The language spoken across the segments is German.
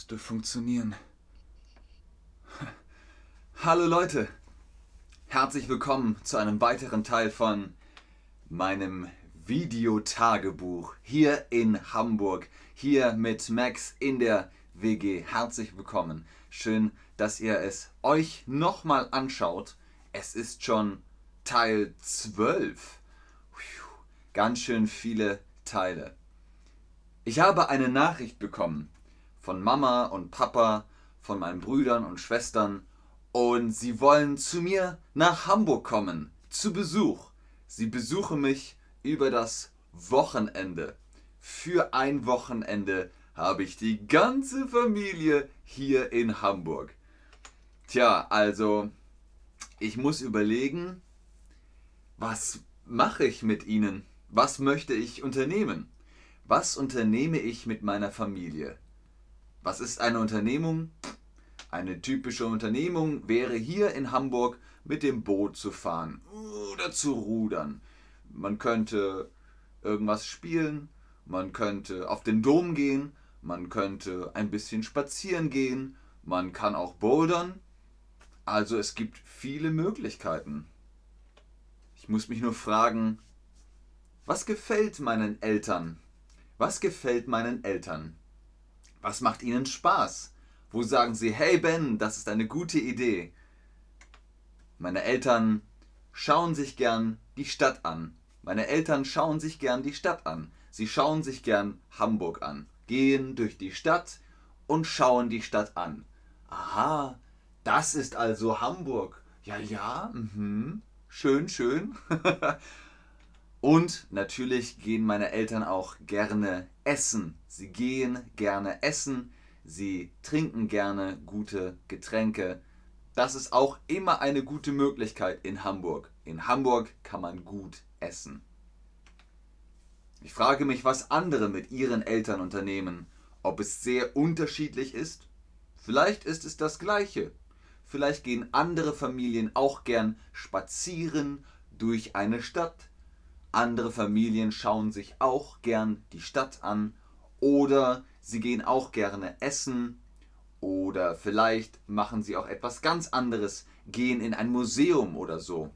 Müsste funktionieren. Hallo Leute, herzlich willkommen zu einem weiteren Teil von meinem Videotagebuch hier in Hamburg, hier mit Max in der WG. Herzlich willkommen. Schön, dass ihr es euch nochmal anschaut. Es ist schon Teil 12. Ganz schön viele Teile. Ich habe eine Nachricht bekommen von Mama und Papa, von meinen Brüdern und Schwestern und sie wollen zu mir nach Hamburg kommen, zu Besuch. Sie besuchen mich über das Wochenende. Für ein Wochenende habe ich die ganze Familie hier in Hamburg. Tja, also ich muss überlegen, was mache ich mit ihnen? Was möchte ich unternehmen? Was unternehme ich mit meiner Familie? Was ist eine Unternehmung? Eine typische Unternehmung wäre hier in Hamburg mit dem Boot zu fahren oder zu rudern. Man könnte irgendwas spielen, man könnte auf den Dom gehen, man könnte ein bisschen spazieren gehen, man kann auch bouldern. Also es gibt viele Möglichkeiten. Ich muss mich nur fragen, was gefällt meinen Eltern? Was gefällt meinen Eltern? Was macht ihnen Spaß? Wo sagen sie, hey Ben, das ist eine gute Idee? Meine Eltern schauen sich gern die Stadt an. Meine Eltern schauen sich gern die Stadt an. Sie schauen sich gern Hamburg an, gehen durch die Stadt und schauen die Stadt an. Aha, das ist also Hamburg. Ja, ja, mhm. schön, schön. Und natürlich gehen meine Eltern auch gerne essen. Sie gehen gerne essen, sie trinken gerne gute Getränke. Das ist auch immer eine gute Möglichkeit in Hamburg. In Hamburg kann man gut essen. Ich frage mich, was andere mit ihren Eltern unternehmen, ob es sehr unterschiedlich ist. Vielleicht ist es das gleiche. Vielleicht gehen andere Familien auch gern spazieren durch eine Stadt andere Familien schauen sich auch gern die Stadt an oder sie gehen auch gerne essen oder vielleicht machen sie auch etwas ganz anderes, gehen in ein Museum oder so.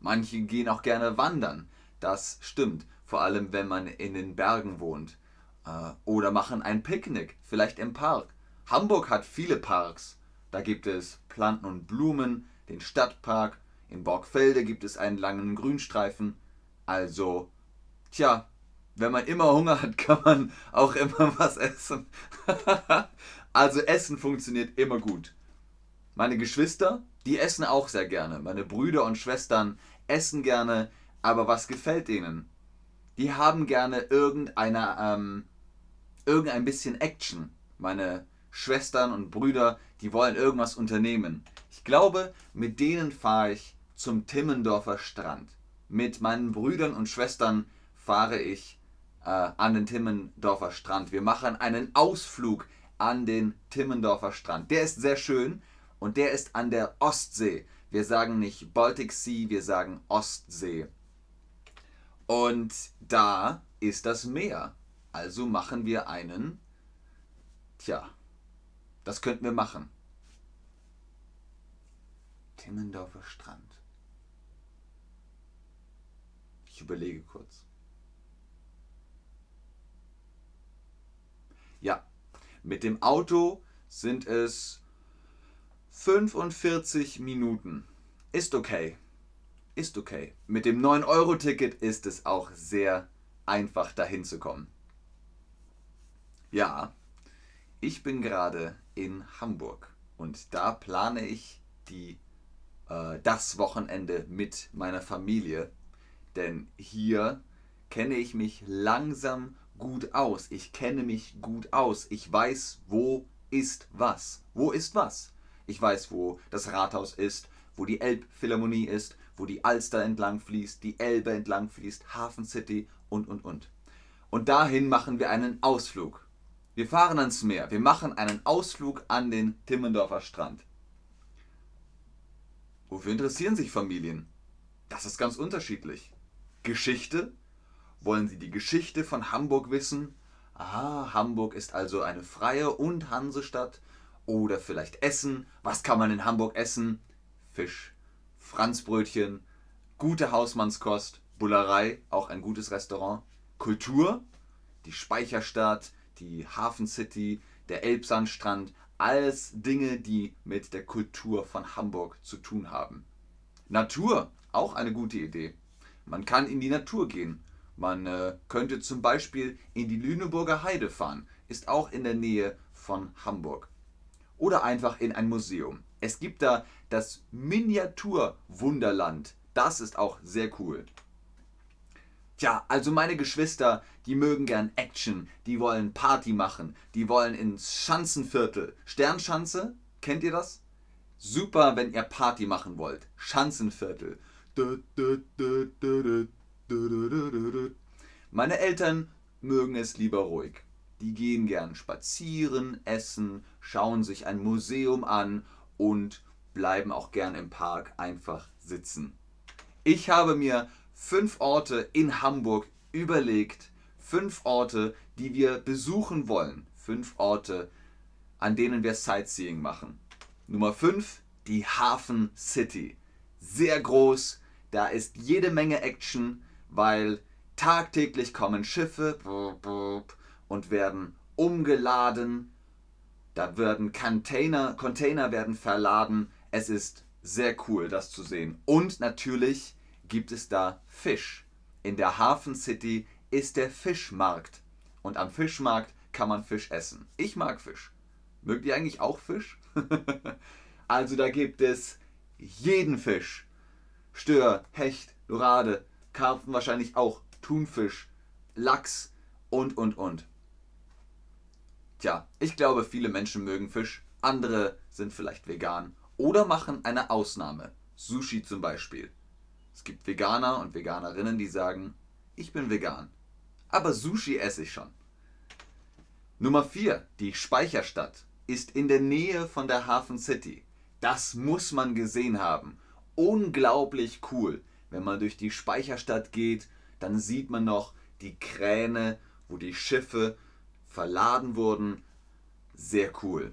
Manche gehen auch gerne wandern, das stimmt, vor allem wenn man in den Bergen wohnt. Äh, oder machen ein Picknick, vielleicht im Park. Hamburg hat viele Parks. Da gibt es Planten und Blumen, den Stadtpark. In Borgfelde gibt es einen langen Grünstreifen. Also, tja, wenn man immer Hunger hat, kann man auch immer was essen. also Essen funktioniert immer gut. Meine Geschwister, die essen auch sehr gerne. Meine Brüder und Schwestern essen gerne, aber was gefällt ihnen? Die haben gerne irgendeine, ähm, irgendein bisschen Action. Meine Schwestern und Brüder, die wollen irgendwas unternehmen. Ich glaube, mit denen fahre ich zum Timmendorfer Strand mit meinen Brüdern und Schwestern fahre ich äh, an den Timmendorfer Strand. Wir machen einen Ausflug an den Timmendorfer Strand. Der ist sehr schön und der ist an der Ostsee. Wir sagen nicht Baltic Sea, wir sagen Ostsee. Und da ist das Meer. Also machen wir einen. Tja, das könnten wir machen. Timmendorfer Strand. Ich überlege kurz. Ja, mit dem Auto sind es 45 Minuten. Ist okay. Ist okay. Mit dem 9-Euro-Ticket ist es auch sehr einfach dahin zu kommen. Ja, ich bin gerade in Hamburg und da plane ich die, äh, das Wochenende mit meiner Familie denn hier kenne ich mich langsam gut aus. Ich kenne mich gut aus. Ich weiß, wo ist was. Wo ist was? Ich weiß, wo das Rathaus ist, wo die Elbphilharmonie ist, wo die Alster entlang fließt, die Elbe entlang fließt, Hafen City und, und, und. Und dahin machen wir einen Ausflug. Wir fahren ans Meer. Wir machen einen Ausflug an den Timmendorfer Strand. Wofür interessieren sich Familien? Das ist ganz unterschiedlich. Geschichte? Wollen Sie die Geschichte von Hamburg wissen? aha, Hamburg ist also eine freie und Hansestadt. Oder vielleicht Essen. Was kann man in Hamburg essen? Fisch, Franzbrötchen, gute Hausmannskost, Bullerei, auch ein gutes Restaurant. Kultur, die Speicherstadt, die Hafen City, der Elbsandstrand, alles Dinge, die mit der Kultur von Hamburg zu tun haben. Natur, auch eine gute Idee. Man kann in die Natur gehen. Man äh, könnte zum Beispiel in die Lüneburger Heide fahren, ist auch in der Nähe von Hamburg. Oder einfach in ein Museum. Es gibt da das Miniaturwunderland. Das ist auch sehr cool. Tja, also meine Geschwister, die mögen gern Action, die wollen Party machen, die wollen ins Schanzenviertel. Sternschanze, kennt ihr das? Super, wenn ihr Party machen wollt. Schanzenviertel. Meine Eltern mögen es lieber ruhig. Die gehen gern spazieren, essen, schauen sich ein Museum an und bleiben auch gern im Park einfach sitzen. Ich habe mir fünf Orte in Hamburg überlegt. Fünf Orte, die wir besuchen wollen. Fünf Orte, an denen wir Sightseeing machen. Nummer fünf, die Hafen City. Sehr groß, da ist jede Menge Action, weil tagtäglich kommen Schiffe und werden umgeladen. Da werden Container, Container werden verladen. Es ist sehr cool, das zu sehen. Und natürlich gibt es da Fisch. In der Hafen City ist der Fischmarkt. Und am Fischmarkt kann man Fisch essen. Ich mag Fisch. Mögt ihr eigentlich auch Fisch? also da gibt es jeden Fisch. Stör, Hecht, Dorade, Karpfen wahrscheinlich auch, Thunfisch, Lachs und, und, und. Tja, ich glaube, viele Menschen mögen Fisch, andere sind vielleicht vegan oder machen eine Ausnahme. Sushi zum Beispiel. Es gibt Veganer und Veganerinnen, die sagen, ich bin vegan. Aber Sushi esse ich schon. Nummer 4. Die Speicherstadt ist in der Nähe von der Hafen City. Das muss man gesehen haben. Unglaublich cool. Wenn man durch die Speicherstadt geht, dann sieht man noch die Kräne, wo die Schiffe verladen wurden. Sehr cool.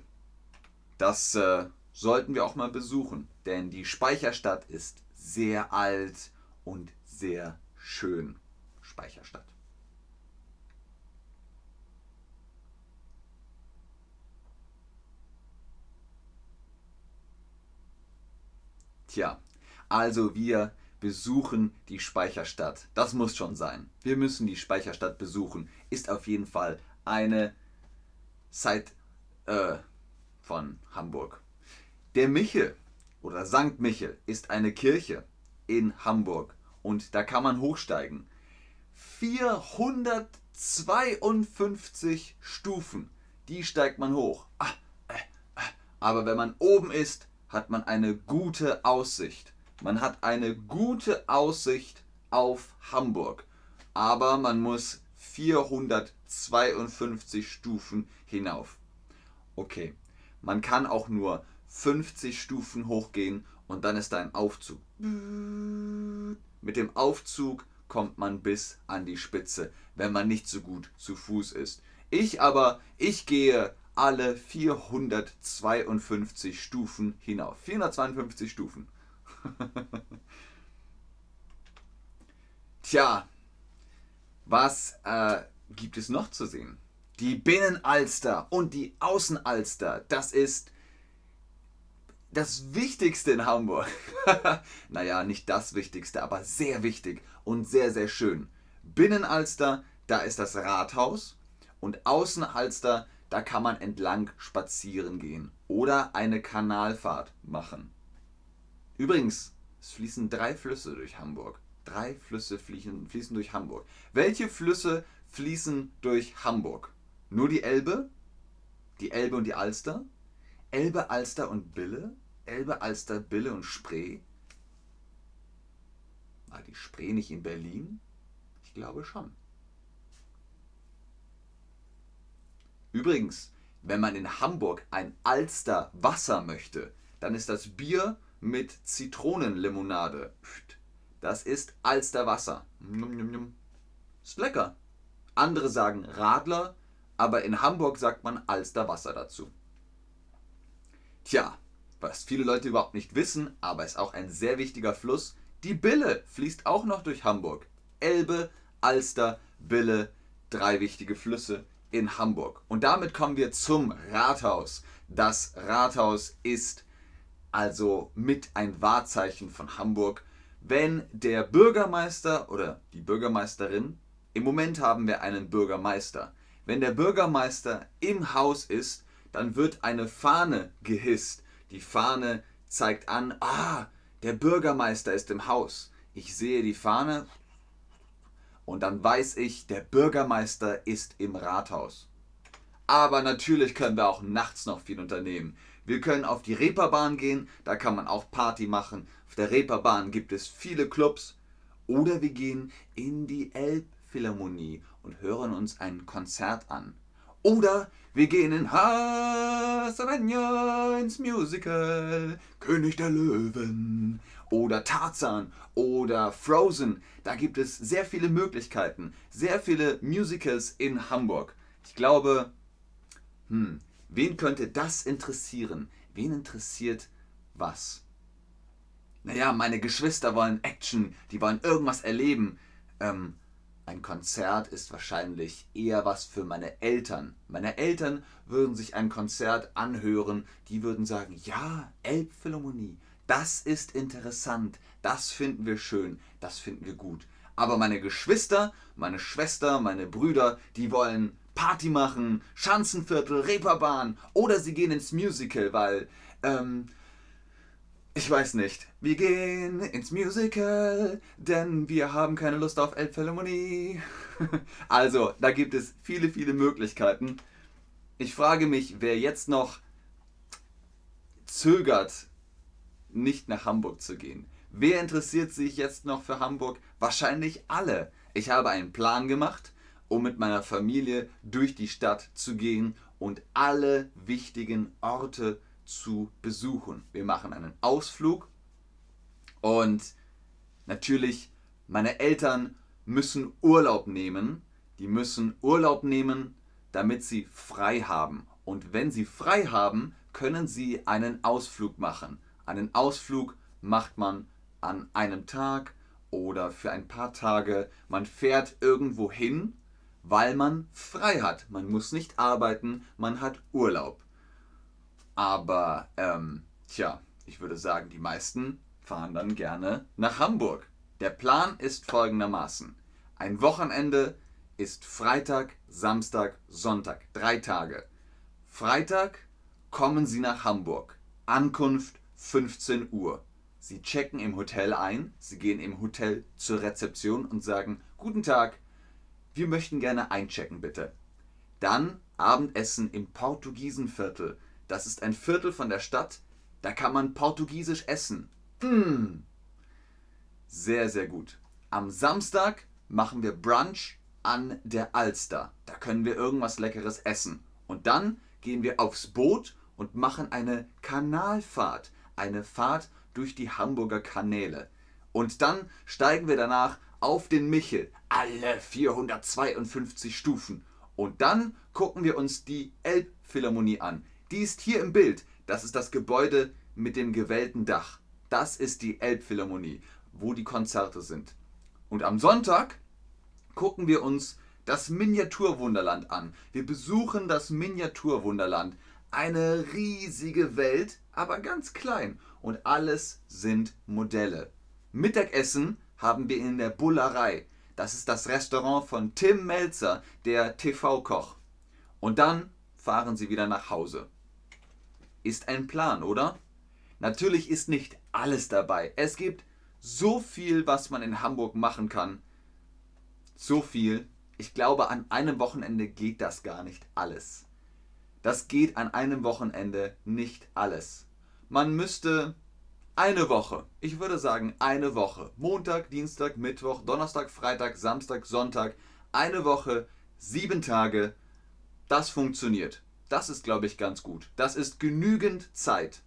Das äh, sollten wir auch mal besuchen, denn die Speicherstadt ist sehr alt und sehr schön. Speicherstadt. Tja, also wir besuchen die Speicherstadt. Das muss schon sein. Wir müssen die Speicherstadt besuchen. Ist auf jeden Fall eine Zeit äh, von Hamburg. Der Michel oder St. Michel ist eine Kirche in Hamburg und da kann man hochsteigen. 452 Stufen, die steigt man hoch. Ah, äh, äh. Aber wenn man oben ist, hat man eine gute Aussicht. Man hat eine gute Aussicht auf Hamburg. Aber man muss 452 Stufen hinauf. Okay, man kann auch nur 50 Stufen hochgehen und dann ist da ein Aufzug. Mit dem Aufzug kommt man bis an die Spitze, wenn man nicht so gut zu Fuß ist. Ich aber, ich gehe alle 452 Stufen hinauf. 452 Stufen. Tja, was äh, gibt es noch zu sehen? Die Binnenalster und die Außenalster, das ist das Wichtigste in Hamburg. naja, nicht das Wichtigste, aber sehr wichtig und sehr, sehr schön. Binnenalster, da ist das Rathaus und Außenalster, da kann man entlang spazieren gehen oder eine Kanalfahrt machen. Übrigens, es fließen drei Flüsse durch Hamburg. Drei Flüsse fließen, fließen durch Hamburg. Welche Flüsse fließen durch Hamburg? Nur die Elbe? Die Elbe und die Alster? Elbe, Alster und Bille? Elbe, Alster, Bille und Spree? War die Spree nicht in Berlin? Ich glaube schon. Übrigens, wenn man in Hamburg ein Alster Wasser möchte, dann ist das Bier mit Zitronenlimonade. Das ist Alster Wasser. Ist lecker. Andere sagen Radler, aber in Hamburg sagt man Alsterwasser dazu. Tja, was viele Leute überhaupt nicht wissen, aber ist auch ein sehr wichtiger Fluss, die Bille fließt auch noch durch Hamburg. Elbe, Alster, Bille, drei wichtige Flüsse in Hamburg. Und damit kommen wir zum Rathaus. Das Rathaus ist also mit ein Wahrzeichen von Hamburg. Wenn der Bürgermeister oder die Bürgermeisterin, im Moment haben wir einen Bürgermeister, wenn der Bürgermeister im Haus ist, dann wird eine Fahne gehisst. Die Fahne zeigt an, ah, der Bürgermeister ist im Haus. Ich sehe die Fahne und dann weiß ich, der Bürgermeister ist im Rathaus. Aber natürlich können wir auch nachts noch viel unternehmen. Wir können auf die Reeperbahn gehen, da kann man auch Party machen. Auf der Reeperbahn gibt es viele Clubs. Oder wir gehen in die Elbphilharmonie und hören uns ein Konzert an. Oder wir gehen in Hasavenia ins Musical König der Löwen oder Tarzan oder Frozen. Da gibt es sehr viele Möglichkeiten, sehr viele Musicals in Hamburg. Ich glaube, hm, wen könnte das interessieren? Wen interessiert was? Naja, meine Geschwister wollen Action, die wollen irgendwas erleben. Ähm, ein Konzert ist wahrscheinlich eher was für meine Eltern. Meine Eltern würden sich ein Konzert anhören, die würden sagen, ja, Elbphilharmonie, das ist interessant, das finden wir schön, das finden wir gut. Aber meine Geschwister, meine Schwester, meine Brüder, die wollen Party machen, Schanzenviertel, Reeperbahn oder sie gehen ins Musical, weil ähm, ich weiß nicht. Wir gehen ins Musical, denn wir haben keine Lust auf Elbphilharmonie. also, da gibt es viele, viele Möglichkeiten. Ich frage mich, wer jetzt noch zögert, nicht nach Hamburg zu gehen. Wer interessiert sich jetzt noch für Hamburg? Wahrscheinlich alle. Ich habe einen Plan gemacht, um mit meiner Familie durch die Stadt zu gehen und alle wichtigen Orte zu besuchen. Wir machen einen Ausflug und natürlich meine Eltern müssen Urlaub nehmen. Die müssen Urlaub nehmen, damit sie frei haben. Und wenn sie frei haben, können sie einen Ausflug machen. Einen Ausflug macht man an einem Tag oder für ein paar Tage. Man fährt irgendwo hin, weil man frei hat. Man muss nicht arbeiten, man hat Urlaub. Aber, ähm, tja, ich würde sagen, die meisten fahren dann gerne nach Hamburg. Der Plan ist folgendermaßen. Ein Wochenende ist Freitag, Samstag, Sonntag. Drei Tage. Freitag kommen Sie nach Hamburg. Ankunft 15 Uhr. Sie checken im Hotel ein. Sie gehen im Hotel zur Rezeption und sagen, guten Tag, wir möchten gerne einchecken bitte. Dann Abendessen im Portugiesenviertel. Das ist ein Viertel von der Stadt. Da kann man portugiesisch essen. Mmh. Sehr, sehr gut. Am Samstag machen wir Brunch an der Alster. Da können wir irgendwas Leckeres essen. Und dann gehen wir aufs Boot und machen eine Kanalfahrt. Eine Fahrt durch die Hamburger Kanäle. Und dann steigen wir danach auf den Michel. Alle 452 Stufen. Und dann gucken wir uns die Elbphilharmonie an. Die ist hier im Bild. Das ist das Gebäude mit dem gewellten Dach. Das ist die Elbphilharmonie, wo die Konzerte sind. Und am Sonntag gucken wir uns das Miniaturwunderland an. Wir besuchen das Miniaturwunderland. Eine riesige Welt, aber ganz klein. Und alles sind Modelle. Mittagessen haben wir in der Bullerei. Das ist das Restaurant von Tim Melzer, der TV-Koch. Und dann fahren sie wieder nach Hause ist ein Plan, oder? Natürlich ist nicht alles dabei. Es gibt so viel, was man in Hamburg machen kann. So viel. Ich glaube, an einem Wochenende geht das gar nicht alles. Das geht an einem Wochenende nicht alles. Man müsste eine Woche, ich würde sagen eine Woche, Montag, Dienstag, Mittwoch, Donnerstag, Freitag, Samstag, Sonntag, eine Woche, sieben Tage, das funktioniert. Das ist, glaube ich, ganz gut. Das ist genügend Zeit.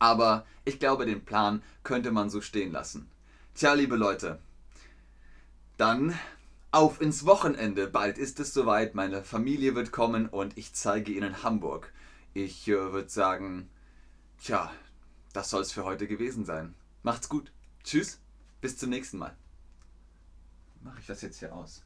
Aber ich glaube, den Plan könnte man so stehen lassen. Tja, liebe Leute, dann auf ins Wochenende. Bald ist es soweit, meine Familie wird kommen und ich zeige Ihnen Hamburg. Ich äh, würde sagen, tja, das soll es für heute gewesen sein. Macht's gut. Tschüss, bis zum nächsten Mal. Mache ich das jetzt hier aus?